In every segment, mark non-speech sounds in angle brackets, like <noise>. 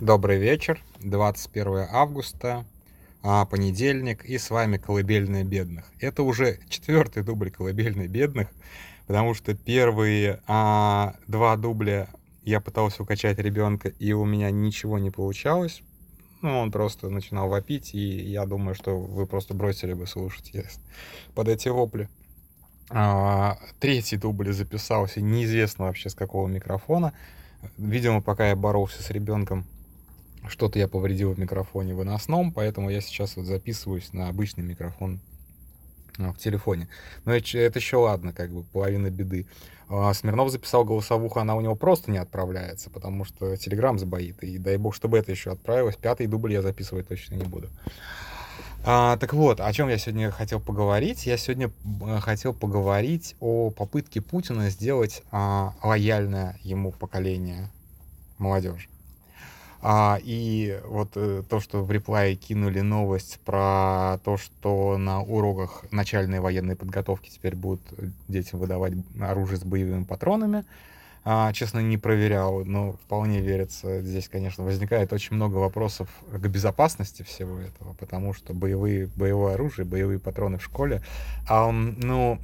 Добрый вечер, 21 августа, а, понедельник, и с вами «Колыбельная бедных». Это уже четвертый дубль «Колыбельной бедных», потому что первые а, два дубля я пытался укачать ребенка, и у меня ничего не получалось. Ну, он просто начинал вопить, и я думаю, что вы просто бросили бы слушать <laughs> под эти вопли. А, третий дубль записался неизвестно вообще с какого микрофона. Видимо, пока я боролся с ребенком, что-то я повредил в микрофоне выносном, поэтому я сейчас вот записываюсь на обычный микрофон а, в телефоне. Но это, еще ладно, как бы половина беды. А Смирнов записал голосовуху, она у него просто не отправляется, потому что Телеграм забоит. И дай бог, чтобы это еще отправилось. Пятый дубль я записывать точно не буду. А, так вот, о чем я сегодня хотел поговорить? Я сегодня хотел поговорить о попытке Путина сделать а, лояльное ему поколение молодежи. А, и вот э, то, что в реплае кинули новость про то, что на уроках начальной военной подготовки теперь будут детям выдавать оружие с боевыми патронами, а, честно, не проверял, но вполне верится. Здесь, конечно, возникает очень много вопросов к безопасности всего этого, потому что боевые, боевое оружие, боевые патроны в школе, а, ну,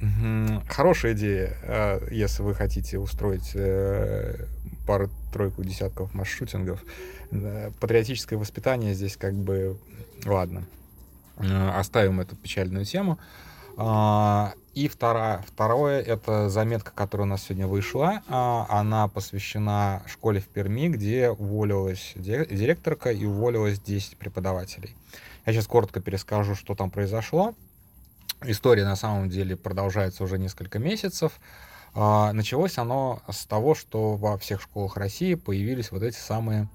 хорошая идея, а, если вы хотите устроить э, пару-тройку десятков масс-шутингов, патриотическое воспитание здесь как бы, ладно, э, оставим эту печальную тему. А, и вторая, второе, это заметка, которая у нас сегодня вышла. А, она посвящена школе в Перми, где уволилась директорка и уволилась 10 преподавателей. Я сейчас коротко перескажу, что там произошло. История на самом деле продолжается уже несколько месяцев. А, началось оно с того, что во всех школах России появились вот эти самые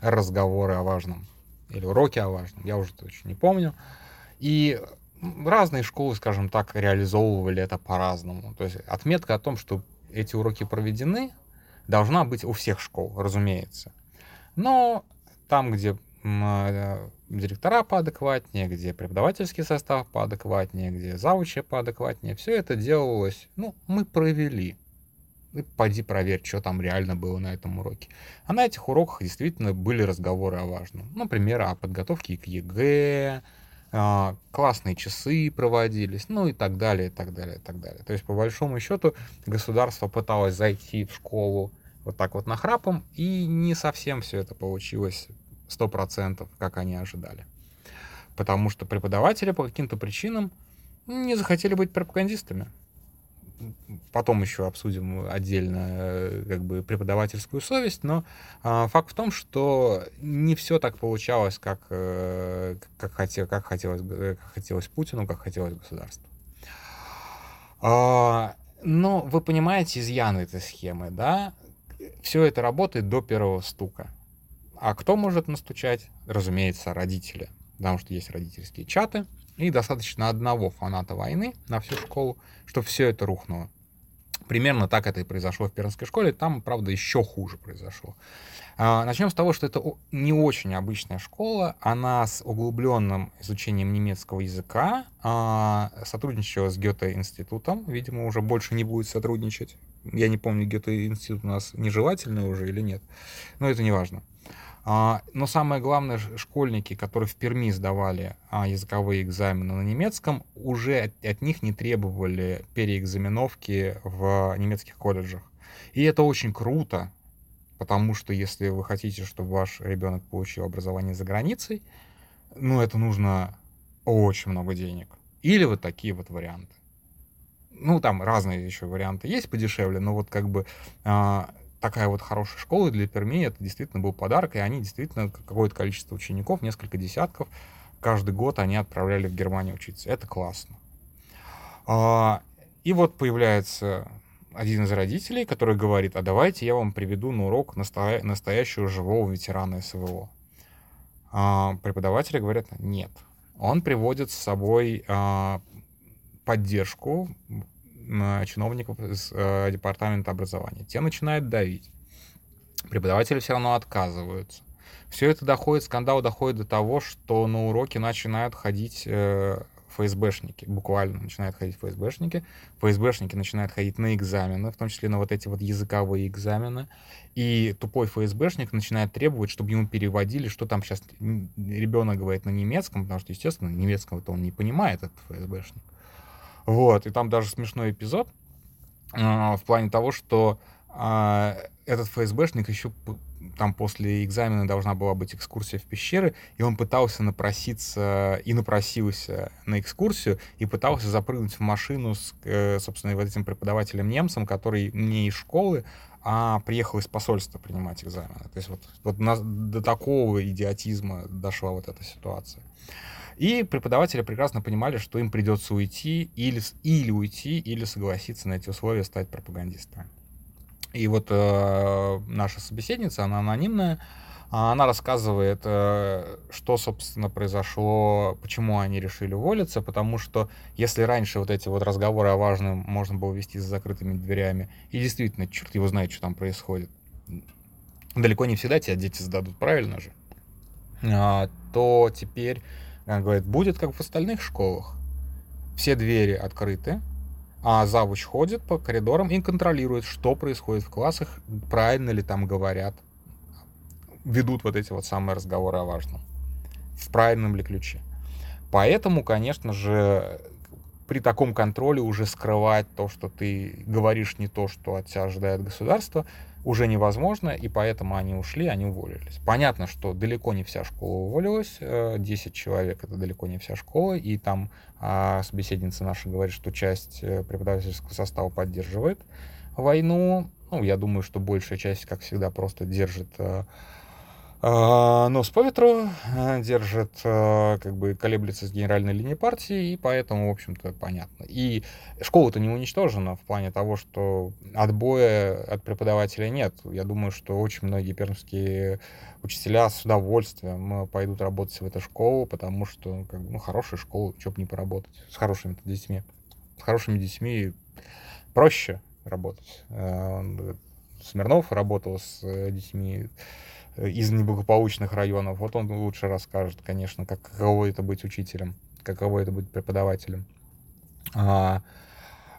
разговоры о важном или уроки о важном, я уже точно не помню. И разные школы, скажем так, реализовывали это по-разному. То есть отметка о том, что эти уроки проведены, должна быть у всех школ, разумеется. Но там, где э, директора поадекватнее, где преподавательский состав поадекватнее, где заучи поадекватнее, все это делалось, ну, мы провели и пойди проверь, что там реально было на этом уроке. А на этих уроках действительно были разговоры о важном. Например, о подготовке к ЕГЭ, а, классные часы проводились, ну и так далее, и так далее, и так далее. То есть, по большому счету, государство пыталось зайти в школу вот так вот нахрапом, и не совсем все это получилось сто процентов, как они ожидали. Потому что преподаватели по каким-то причинам не захотели быть пропагандистами потом еще обсудим отдельно э, как бы преподавательскую совесть, но а, факт в том, что не все так получалось, как, э, как, хотел, как, хотелось, как хотелось Путину, как хотелось государству. А, но вы понимаете изъяны этой схемы, да? Все это работает до первого стука. А кто может настучать? Разумеется, родители. Потому что есть родительские чаты, и достаточно одного фаната войны на всю школу, чтобы все это рухнуло. Примерно так это и произошло в Пермской школе. Там, правда, еще хуже произошло. А, начнем с того, что это не очень обычная школа. Она с углубленным изучением немецкого языка а, сотрудничала с Гёте-институтом. Видимо, уже больше не будет сотрудничать. Я не помню, Гёте-институт у нас нежелательный уже или нет. Но это не важно. А, но самое главное, школьники, которые в Перми сдавали а, языковые экзамены на немецком, уже от, них не требовали переэкзаменовки в немецких колледжах. И это очень круто, потому что если вы хотите, чтобы ваш ребенок получил образование за границей, ну, это нужно очень много денег. Или вот такие вот варианты. Ну, там разные еще варианты есть подешевле, но вот как бы а, такая вот хорошая школа для Перми, это действительно был подарок, и они действительно какое-то количество учеников, несколько десятков, каждый год они отправляли в Германию учиться. Это классно. А, и вот появляется один из родителей, который говорит, а давайте я вам приведу на урок настоящего живого ветерана СВО. А, преподаватели говорят, нет. Он приводит с собой а, поддержку чиновников из э, департамента образования. Те начинают давить. Преподаватели все равно отказываются. Все это доходит, скандал доходит до того, что на уроки начинают ходить э, ФСБшники, буквально начинают ходить ФСБшники, ФСБшники начинают ходить на экзамены, в том числе на вот эти вот языковые экзамены, и тупой ФСБшник начинает требовать, чтобы ему переводили, что там сейчас ребенок говорит на немецком, потому что, естественно, немецкого-то он не понимает, этот ФСБшник. Вот, и там даже смешной эпизод э, в плане того, что э, этот ФСБшник еще там после экзамена должна была быть экскурсия в пещеры, и он пытался напроситься и напросился на экскурсию, и пытался запрыгнуть в машину с, э, собственно, вот этим преподавателем-немцем, который не из школы, а приехал из посольства принимать экзамены. То есть вот, вот до такого идиотизма дошла вот эта ситуация. И преподаватели прекрасно понимали, что им придется уйти или, или уйти, или согласиться на эти условия стать пропагандистами. И вот э, наша собеседница, она анонимная, она рассказывает, э, что, собственно, произошло, почему они решили уволиться, потому что если раньше вот эти вот разговоры о важном можно было вести за закрытыми дверями, и действительно, черт его знает, что там происходит, далеко не всегда тебя дети сдадут, правильно же, а, то теперь, она говорит, будет как в остальных школах. Все двери открыты, а завуч ходит по коридорам и контролирует, что происходит в классах, правильно ли там говорят, ведут вот эти вот самые разговоры о важном, в правильном ли ключе. Поэтому, конечно же, при таком контроле уже скрывать то, что ты говоришь не то, что от тебя ожидает государство, уже невозможно, и поэтому они ушли, они уволились. Понятно, что далеко не вся школа уволилась, 10 э, человек — это далеко не вся школа, и там а, собеседница наша говорит, что часть э, преподавательского состава поддерживает войну. Ну, я думаю, что большая часть, как всегда, просто держит э, нос по ветру, э, держит, э, как бы колеблется с генеральной линией партии, и поэтому, в общем-то, понятно. И школа-то не уничтожена в плане того, что отбоя от преподавателя нет. Я думаю, что очень многие пермские учителя с удовольствием пойдут работать в эту школу, потому что, как бы, ну, хорошая школа, что бы не поработать с хорошими детьми. С хорошими детьми проще работать. Э, Смирнов работал с детьми Э, из неблагополучных районов. Вот он лучше расскажет, конечно, как, каково это быть учителем, каково это быть преподавателем. А,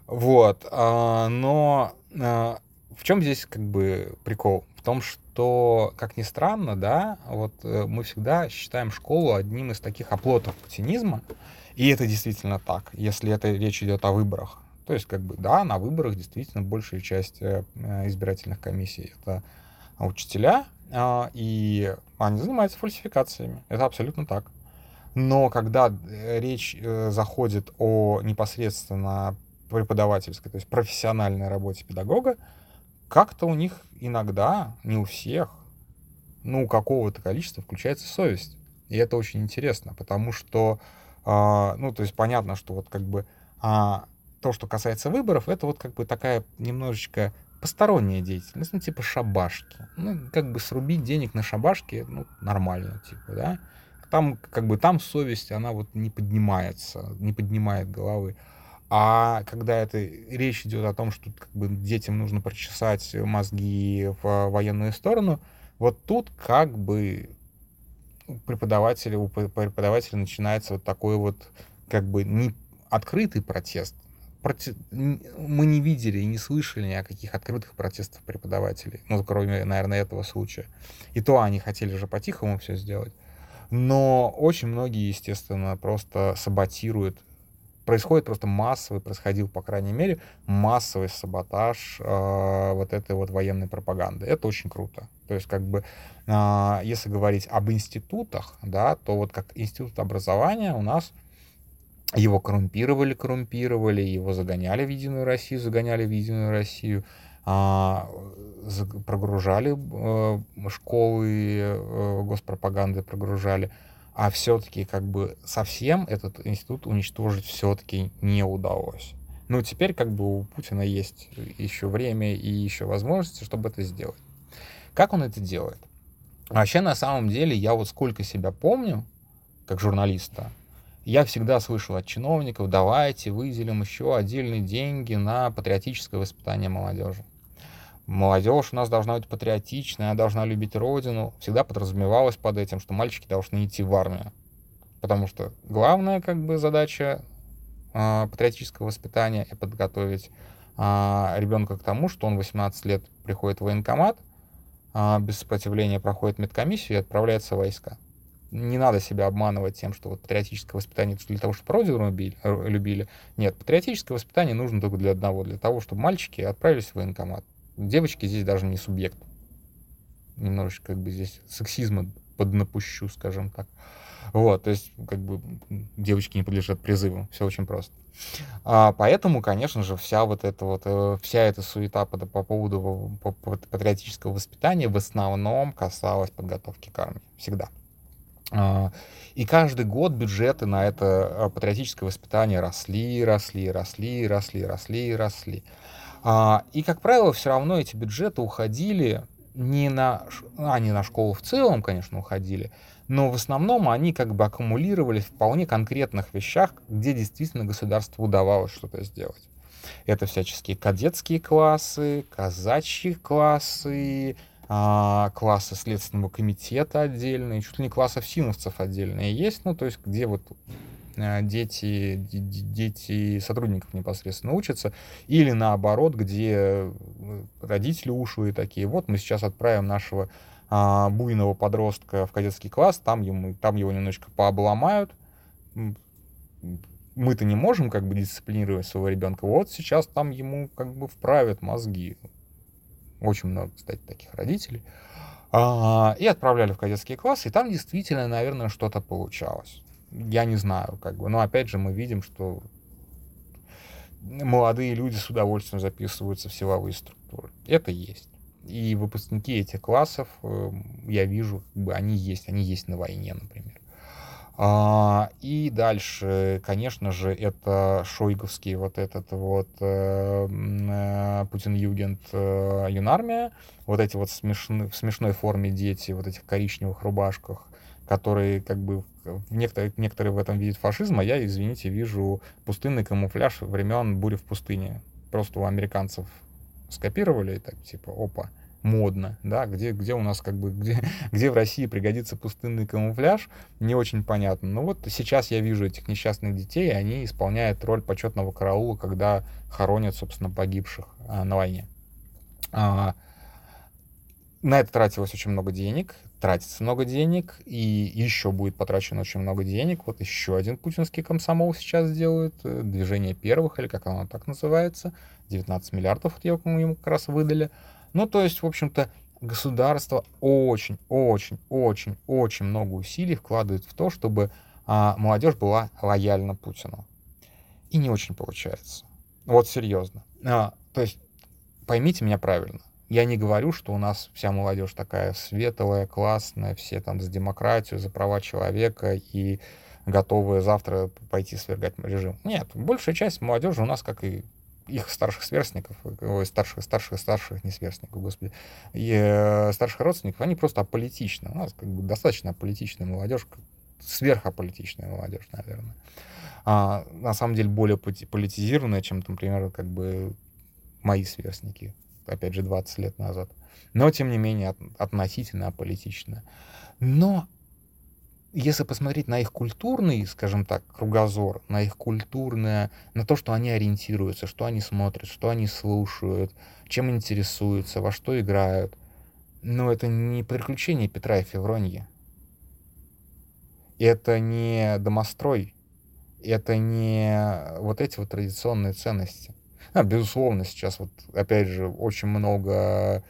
вот. А, но а, в чем здесь как бы прикол? В том, что, как ни странно, да, вот э, мы всегда считаем школу одним из таких оплотов путинизма, и это действительно так, если это речь идет о выборах. То есть, как бы, да, на выборах действительно большая часть э, избирательных комиссий это учителя, и они занимаются фальсификациями. Это абсолютно так. Но когда э, речь э, заходит о непосредственно преподавательской, то есть профессиональной работе педагога, как-то у них иногда, не у всех, ну, у какого-то количества включается совесть. И это очень интересно, потому что, э, ну, то есть понятно, что вот как бы э, то, что касается выборов, это вот как бы такая немножечко посторонняя деятельность, ну, типа шабашки. Ну, как бы срубить денег на шабашки, ну, нормально, типа, да. Там, как бы, там совесть, она вот не поднимается, не поднимает головы. А когда это речь идет о том, что как бы, детям нужно прочесать мозги в военную сторону, вот тут как бы у преподавателя, у преподавателя начинается вот такой вот как бы не открытый протест, проти... мы не видели и не слышали ни о каких открытых протестах преподавателей, ну, кроме, наверное, этого случая. И то они хотели же по-тихому все сделать. Но очень многие, естественно, просто саботируют. Происходит просто массовый, происходил, по крайней мере, массовый саботаж э, вот этой вот военной пропаганды. Это очень круто. То есть, как бы, э, если говорить об институтах, да, то вот как институт образования у нас его коррумпировали, коррумпировали, его загоняли в Единую Россию, загоняли в Единую Россию, а, прогружали э, школы э, госпропаганды, прогружали, а все-таки как бы совсем этот институт уничтожить все-таки не удалось. Ну, теперь как бы у Путина есть еще время и еще возможности, чтобы это сделать. Как он это делает? Вообще, на самом деле, я вот сколько себя помню, как журналиста, я всегда слышал от чиновников, давайте выделим еще отдельные деньги на патриотическое воспитание молодежи. Молодежь у нас должна быть патриотичная, она должна любить родину. Всегда подразумевалось под этим, что мальчики должны идти в армию. Потому что главная как бы задача э, патриотического воспитания — подготовить э, ребенка к тому, что он 18 лет приходит в военкомат, э, без сопротивления проходит медкомиссию и отправляется в войска. Не надо себя обманывать тем, что вот патриотическое воспитание для того, чтобы родину любили. любили. Нет, патриотическое воспитание нужно только для одного, для того, чтобы мальчики отправились в военкомат. Девочки здесь даже не субъект. Немножечко как бы здесь сексизма поднапущу, скажем так. Вот, то есть, как бы, девочки не подлежат призыву, все очень просто. А, поэтому, конечно же, вся вот эта вот, э, вся эта суета по, по поводу по, по, патриотического воспитания в основном касалась подготовки к армии, всегда. А, и каждый год бюджеты на это а, патриотическое воспитание росли, росли, росли, росли, росли, росли. А, и, как правило, все равно эти бюджеты уходили не на, они на школу в целом, конечно, уходили, но в основном они как бы аккумулировались в вполне конкретных вещах, где действительно государству удавалось что-то сделать. Это всяческие кадетские классы, казачьи классы, а, классы Следственного комитета отдельные, чуть ли не классов синовцев отдельные есть, ну, то есть где вот Э, дети, дети сотрудников непосредственно учатся, или наоборот, где э, родители ушлые такие, вот мы сейчас отправим нашего а, буйного подростка в кадетский класс, там, ему, там его немножечко пообломают, мы-то не можем как бы дисциплинировать своего ребенка, вот сейчас там ему как бы вправят мозги. Очень много, кстати, таких родителей. А, и отправляли в кадетский класс, и там действительно, наверное, что-то получалось я не знаю, как бы. Но опять же мы видим, что молодые люди с удовольствием записываются в силовые структуры. Это есть. И выпускники этих классов, э, я вижу, как бы они есть, они есть на войне, например. А, и дальше, конечно же, это шойговский вот этот вот э, э, Путин-Югент э, юнармия, вот эти вот смешны, в смешной форме дети, вот этих коричневых рубашках, которые как бы некоторые, некоторые в этом видят фашизм, а я, извините, вижу пустынный камуфляж времен бури в пустыне. Просто у американцев скопировали, и так типа, опа, модно, да, где, где у нас как бы, где, <laughs> где в России пригодится пустынный камуфляж, не очень понятно. Но вот сейчас я вижу этих несчастных детей, и они исполняют роль почетного караула, когда хоронят, собственно, погибших а, на войне. А, на это тратилось очень много денег, тратится много денег, и еще будет потрачено очень много денег. Вот еще один путинский комсомол сейчас делает, э, движение первых, или как оно так называется, 19 миллиардов ему как раз выдали. Ну, то есть, в общем-то, государство очень, очень, очень, очень много усилий вкладывает в то, чтобы а, молодежь была лояльна Путину. И не очень получается. Вот серьезно. А, то есть, поймите меня правильно. Я не говорю, что у нас вся молодежь такая светлая, классная, все там за демократию, за права человека и готовые завтра пойти свергать режим. Нет, большая часть молодежи у нас, как и их старших сверстников, ой, старших, старших, старших, не сверстников, господи, и э, старших родственников, они просто аполитичны. У нас как бы достаточно аполитичная молодежь, сверхаполитичная молодежь, наверное. А, на самом деле более политизированная, чем, например, как бы мои сверстники опять же, 20 лет назад. Но, тем не менее, относительно аполитично. Но если посмотреть на их культурный, скажем так, кругозор, на их культурное, на то, что они ориентируются, что они смотрят, что они слушают, чем интересуются, во что играют, ну, это не приключение Петра и Февроньи. Это не домострой. Это не вот эти вот традиционные ценности. А, безусловно, сейчас вот, опять же, очень много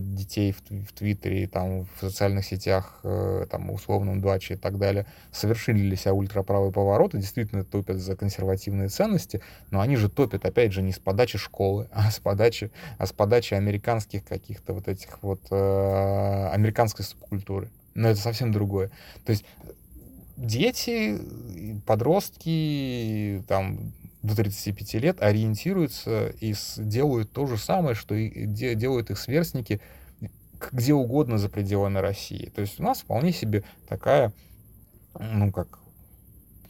детей в, в Твиттере, там, в социальных сетях, э, там, условном Дваче и так далее, совершили для себя ультраправые повороты, действительно топят за консервативные ценности, но они же топят, опять же, не с подачи школы, <laughs> а с подачи, а с подачи американских каких-то вот этих вот, э, американской субкультуры. Но это совсем другое. То есть дети, подростки, там, до 35 лет ориентируются и делают то же самое, что и делают их сверстники где угодно за пределами России. То есть у нас вполне себе такая, ну как,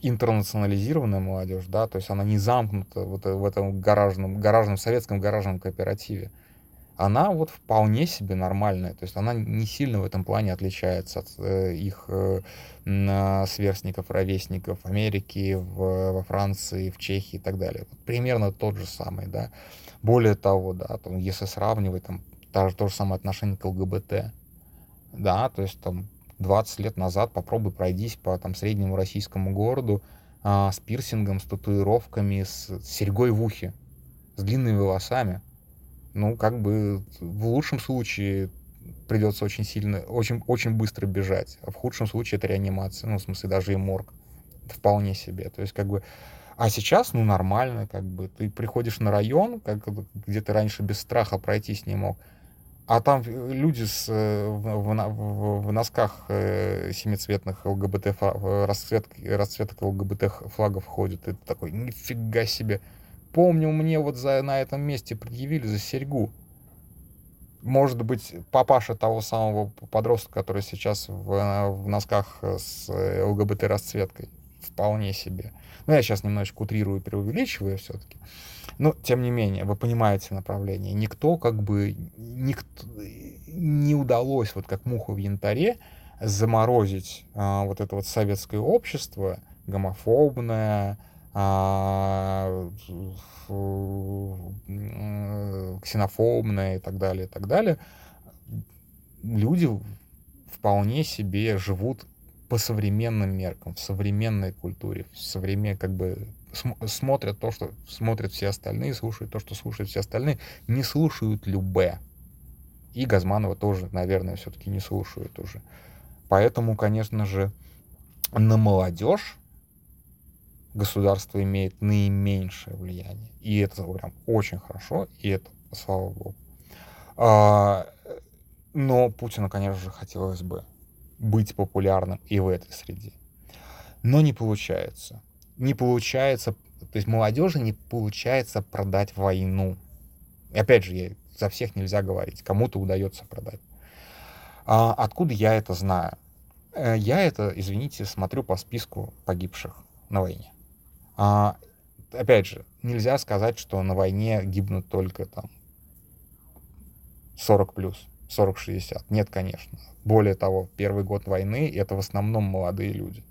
интернационализированная молодежь, да, то есть она не замкнута вот в этом гаражном, гаражном, советском гаражном кооперативе. Она вот вполне себе нормальная. То есть она не сильно в этом плане отличается от э, их э, сверстников, ровесников Америки, в, во Франции, в Чехии и так далее. Примерно тот же самый, да. Более того, да, там, если сравнивать, там, та, то же самое отношение к ЛГБТ, да, то есть там 20 лет назад попробуй пройдись по там среднему российскому городу а, с пирсингом, с татуировками, с серьгой в ухе, с длинными волосами, ну, как бы в лучшем случае придется очень сильно, очень, очень быстро бежать, а в худшем случае это реанимация, ну, в смысле, даже и морг. Вполне себе. То есть, как бы, а сейчас, ну, нормально, как бы, ты приходишь на район, как, где ты раньше без страха пройтись не мог, а там люди с, э, в, в, в носках э, семицветных ЛГБТ, расцветок, расцветок ЛГБТ флагов ходят, и ты такой, нифига себе, Помню, мне вот за, на этом месте предъявили за серьгу. Может быть, папаша того самого подростка, который сейчас в, в носках с ЛГБТ-расцветкой. Вполне себе. Ну, я сейчас немножечко утрирую, преувеличиваю все-таки. Но, тем не менее, вы понимаете направление. Никто как бы... Никто, не удалось, вот как муху в янтаре, заморозить а, вот это вот советское общество, гомофобное, ксенофобная и так далее, и так далее, люди вполне себе живут по современным меркам, в современной культуре, в современ... как бы см- смотрят то, что смотрят все остальные, слушают то, что слушают все остальные, не слушают Любе. И Газманова тоже, наверное, все-таки не слушают уже. Поэтому, конечно же, на молодежь государство имеет наименьшее влияние. И это прям очень хорошо, и это слава богу. А, но Путину, конечно же, хотелось бы быть популярным и в этой среде. Но не получается. Не получается, то есть молодежи не получается продать войну. И опять же, за всех нельзя говорить, кому-то удается продать. А откуда я это знаю? Э, я это, извините, смотрю по списку погибших на войне. А, опять же, нельзя сказать, что на войне гибнут только там 40 плюс, 40-60. Нет, конечно. Более того, первый год войны — это в основном молодые люди.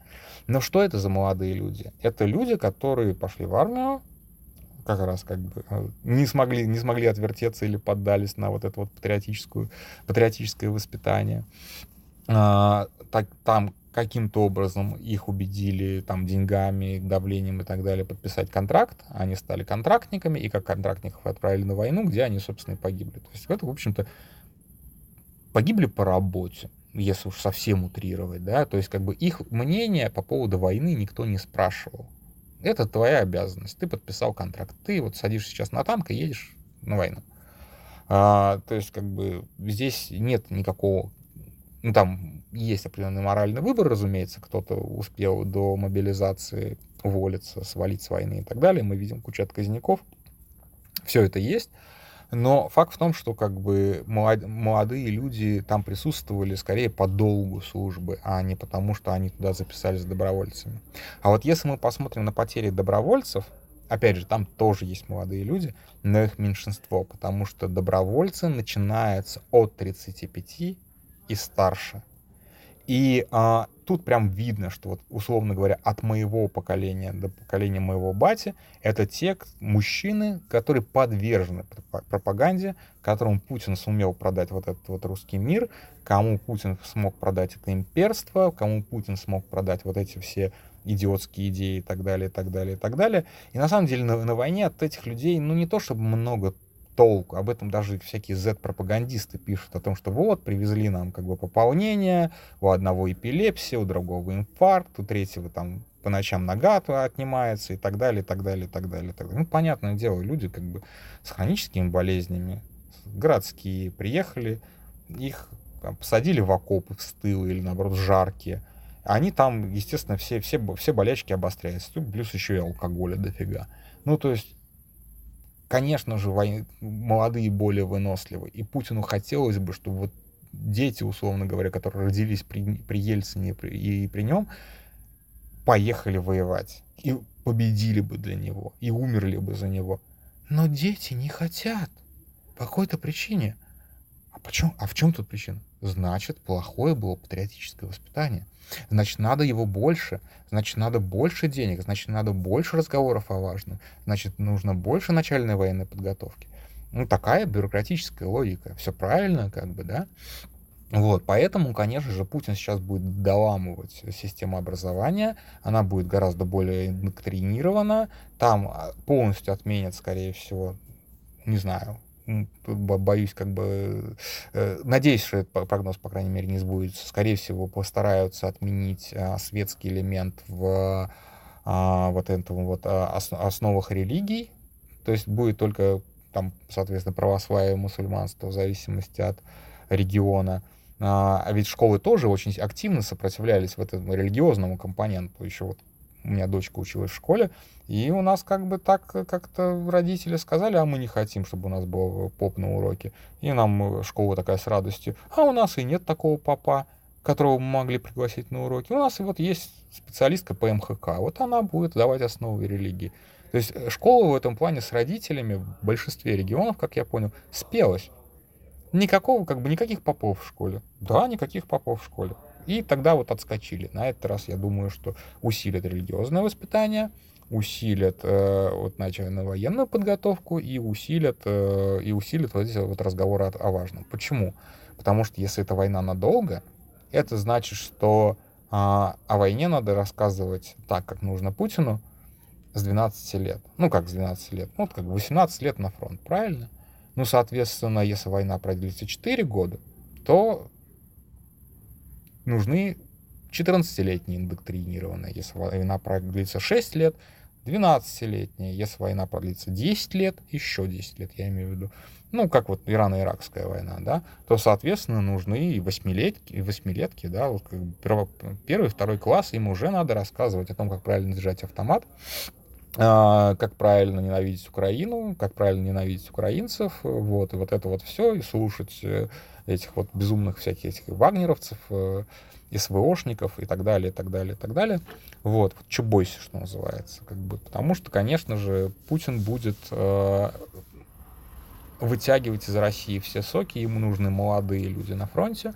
Но что это за молодые люди? Это люди, которые пошли в армию, как раз как бы э, не смогли, не смогли отвертеться или поддались на вот это вот патриотическую, патриотическое воспитание. А, так, там каким-то образом их убедили там деньгами, давлением и так далее подписать контракт, они стали контрактниками, и как контрактников отправили на войну, где они, собственно, и погибли. То есть это, в общем-то, погибли по работе, если уж совсем утрировать, да, то есть как бы их мнение по поводу войны никто не спрашивал. Это твоя обязанность, ты подписал контракт, ты вот садишься сейчас на танк и едешь на войну. А, то есть как бы здесь нет никакого ну, там есть определенный моральный выбор, разумеется, кто-то успел до мобилизации уволиться, свалить с войны и так далее. Мы видим кучу отказников. Все это есть. Но факт в том, что как бы молодые люди там присутствовали скорее по долгу службы, а не потому, что они туда записались добровольцами. А вот если мы посмотрим на потери добровольцев, опять же, там тоже есть молодые люди, но их меньшинство, потому что добровольцы начинаются от 35 и старше. И а, тут прям видно, что вот, условно говоря, от моего поколения до поколения моего бати, это те мужчины, которые подвержены пропаганде, которому Путин сумел продать вот этот вот русский мир, кому Путин смог продать это имперство, кому Путин смог продать вот эти все идиотские идеи и так далее, и так далее, и так далее. И на самом деле на, на войне от этих людей, ну не то чтобы много толку. Об этом даже всякие Z-пропагандисты пишут о том, что вот, привезли нам как бы пополнение, у одного эпилепсия, у другого инфаркт, у третьего там по ночам нога отнимается и так далее, и так далее, и так далее, и так далее. Ну, понятное дело, люди как бы с хроническими болезнями, городские, приехали, их посадили в окопы, в стылы или, наоборот, жаркие. Они там, естественно, все, все, все болячки обостряются. Плюс еще и алкоголя дофига. Ну, то есть конечно же, вой... молодые более выносливы. И Путину хотелось бы, чтобы вот дети, условно говоря, которые родились при, при Ельцине и при, и при нем, поехали воевать. И победили бы для него. И умерли бы за него. Но дети не хотят. По какой-то причине. Почему? А в чем тут причина? Значит, плохое было патриотическое воспитание. Значит, надо его больше. Значит, надо больше денег. Значит, надо больше разговоров о важном. Значит, нужно больше начальной военной подготовки. Ну, такая бюрократическая логика. Все правильно, как бы, да? Вот, поэтому, конечно же, Путин сейчас будет доламывать систему образования, она будет гораздо более индоктринирована, там а, полностью отменят, скорее всего, не знаю, боюсь, как бы, э, надеюсь, что этот прогноз, по крайней мере, не сбудется. Скорее всего, постараются отменить а, светский элемент в а, вот этом вот основах религий, то есть будет только там, соответственно, православие мусульманство в зависимости от региона. А, а ведь школы тоже очень активно сопротивлялись в этом религиозному компоненту. Еще вот у меня дочка училась в школе, и у нас как бы так как-то родители сказали, а мы не хотим, чтобы у нас был поп на уроке. И нам школа такая с радостью. А у нас и нет такого попа, которого мы могли пригласить на уроки. У нас вот есть специалистка по МХК. Вот она будет давать основы религии. То есть э, школа в этом плане с родителями в большинстве регионов, как я понял, спелась. Никакого, как бы никаких попов в школе. Да, никаких попов в школе. И тогда вот отскочили. На этот раз, я думаю, что усилят религиозное воспитание, усилят э, вот начальную военную подготовку и усилят, э, и усилят вот эти вот разговоры о, о важном. Почему? Потому что если это война надолго, это значит, что э, о войне надо рассказывать так, как нужно Путину, с 12 лет. Ну, как с 12 лет? Ну, вот как 18 лет на фронт, правильно? Ну, соответственно, если война продлится 4 года, то нужны 14-летние индоктринированные. Если война продлится 6 лет, 12-летние. Если война продлится 10 лет, еще 10 лет, я имею в виду. Ну, как вот Ирано-Иракская война, да, то, соответственно, нужны и восьмилетки, восьмилетки, да, вот как первый, второй класс, им уже надо рассказывать о том, как правильно держать автомат, а, как правильно ненавидеть Украину, как правильно ненавидеть украинцев, вот, и вот это вот все, и слушать э, этих вот безумных всяких этих вагнеровцев, э, СВОшников и так далее, и так далее, и так далее. Вот, вот что бойся, что называется, как бы, потому что, конечно же, Путин будет э, вытягивать из России все соки, ему нужны молодые люди на фронте,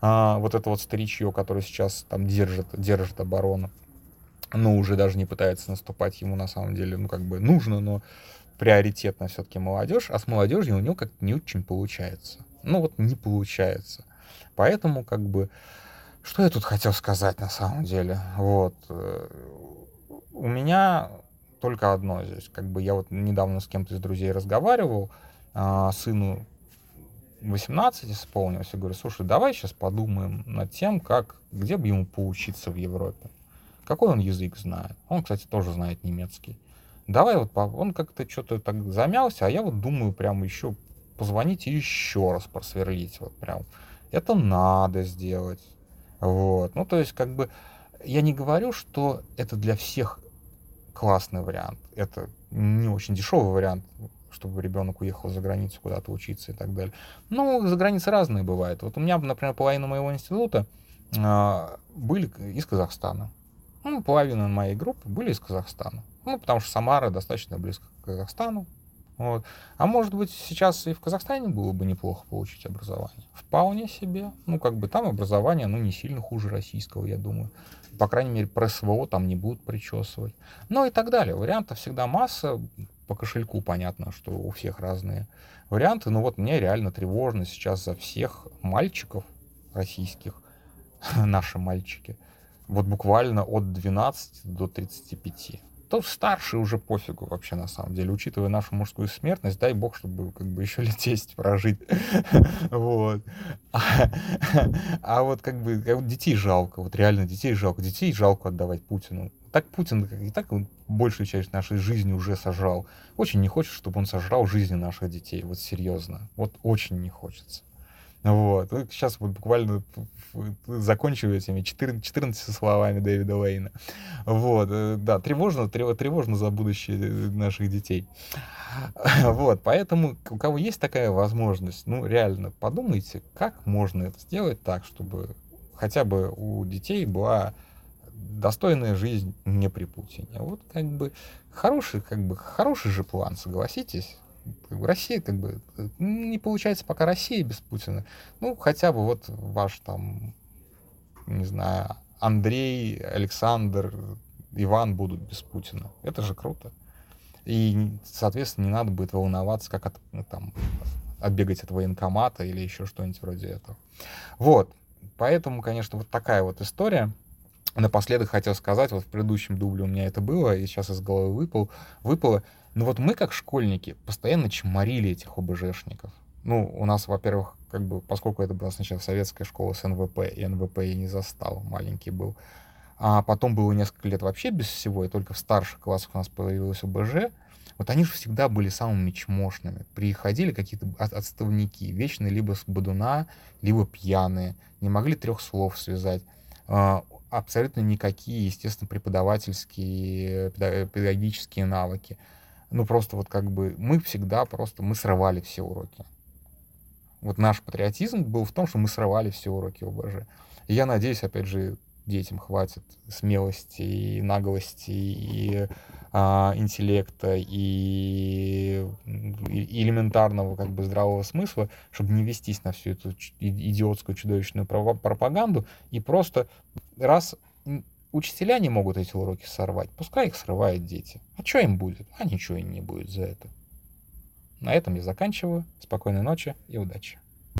а, вот это вот старичье, которое сейчас там держит, держит оборону, ну, уже даже не пытается наступать ему на самом деле, ну, как бы нужно, но приоритетно все-таки молодежь, а с молодежью у него как-то не очень получается. Ну, вот не получается. Поэтому, как бы, что я тут хотел сказать на самом деле? Вот. Э, у меня только одно здесь. Как бы я вот недавно с кем-то из друзей разговаривал, а, сыну 18 исполнилось, и говорю, слушай, давай сейчас подумаем над тем, как, где бы ему поучиться в Европе. Какой он язык знает? Он, кстати, тоже знает немецкий. Давай вот, он как-то что-то так замялся, а я вот думаю прям еще позвонить и еще раз просверлить. Вот прям. Это надо сделать. Вот. Ну, то есть, как бы, я не говорю, что это для всех классный вариант. Это не очень дешевый вариант, чтобы ребенок уехал за границу куда-то учиться и так далее. Ну, за границей разные бывают. Вот у меня, например, половина моего института э, были из Казахстана. Ну, половина моей группы были из Казахстана. Ну, потому что Самара достаточно близко к Казахстану. Вот. А может быть, сейчас и в Казахстане было бы неплохо получить образование. Вполне себе. Ну, как бы там образование, ну, не сильно хуже российского, я думаю. По крайней мере, про СВО там не будут причесывать. Ну и так далее. Вариантов всегда масса. По кошельку понятно, что у всех разные варианты. Но вот мне реально тревожно сейчас за всех мальчиков российских, <laughs> наши мальчики, вот буквально от 12 до 35. То старше уже пофигу вообще на самом деле, учитывая нашу мужскую смертность, дай бог, чтобы как бы еще <laughs> лет 10 прожить. <laughs> Вот. А вот как бы детей жалко, вот реально детей жалко, детей жалко отдавать Путину. Так Путин и так большую часть нашей жизни уже сожрал. Очень не хочется, чтобы он сожрал жизни наших детей, вот серьезно. Вот очень не хочется. Вот. Сейчас вот буквально закончу этими 14, 14 словами Дэвида Лейна. Вот. Э, да, тревожно, тревожно за будущее э, наших детей. <laughs> Вот. Поэтому у кого есть такая возможность, ну, реально подумайте, как можно это сделать так, чтобы хотя бы у детей была достойная жизнь не при Путине. Вот как бы хороший, как бы хороший же план, согласитесь. Россия, как бы, не получается пока Россия без Путина. Ну, хотя бы вот ваш там, не знаю, Андрей, Александр, Иван будут без Путина. Это же круто. И, соответственно, не надо будет волноваться, как от, ну, там, отбегать от военкомата или еще что-нибудь вроде этого. Вот. Поэтому, конечно, вот такая вот история. Напоследок хотел сказать, вот в предыдущем дубле у меня это было, и сейчас из головы выпал, выпало. Но вот мы, как школьники, постоянно чморили этих ОБЖшников. Ну, у нас, во-первых, как бы, поскольку это была сначала советская школа с НВП, и НВП я не застал, маленький был. А потом было несколько лет вообще без всего, и только в старших классах у нас появилось ОБЖ. Вот они же всегда были самыми чмошными. Приходили какие-то отставники, вечно либо с бодуна, либо пьяные, не могли трех слов связать. А, абсолютно никакие, естественно, преподавательские, педагогические навыки. Ну, просто вот как бы мы всегда просто, мы срывали все уроки. Вот наш патриотизм был в том, что мы срывали все уроки ОБЖ. И я надеюсь, опять же, детям хватит смелости и наглости и а, интеллекта и, и элементарного как бы здравого смысла, чтобы не вестись на всю эту идиотскую чудовищную пропаганду и просто раз учителя не могут эти уроки сорвать, пускай их срывают дети. А что им будет? А ничего им не будет за это. На этом я заканчиваю. Спокойной ночи и удачи.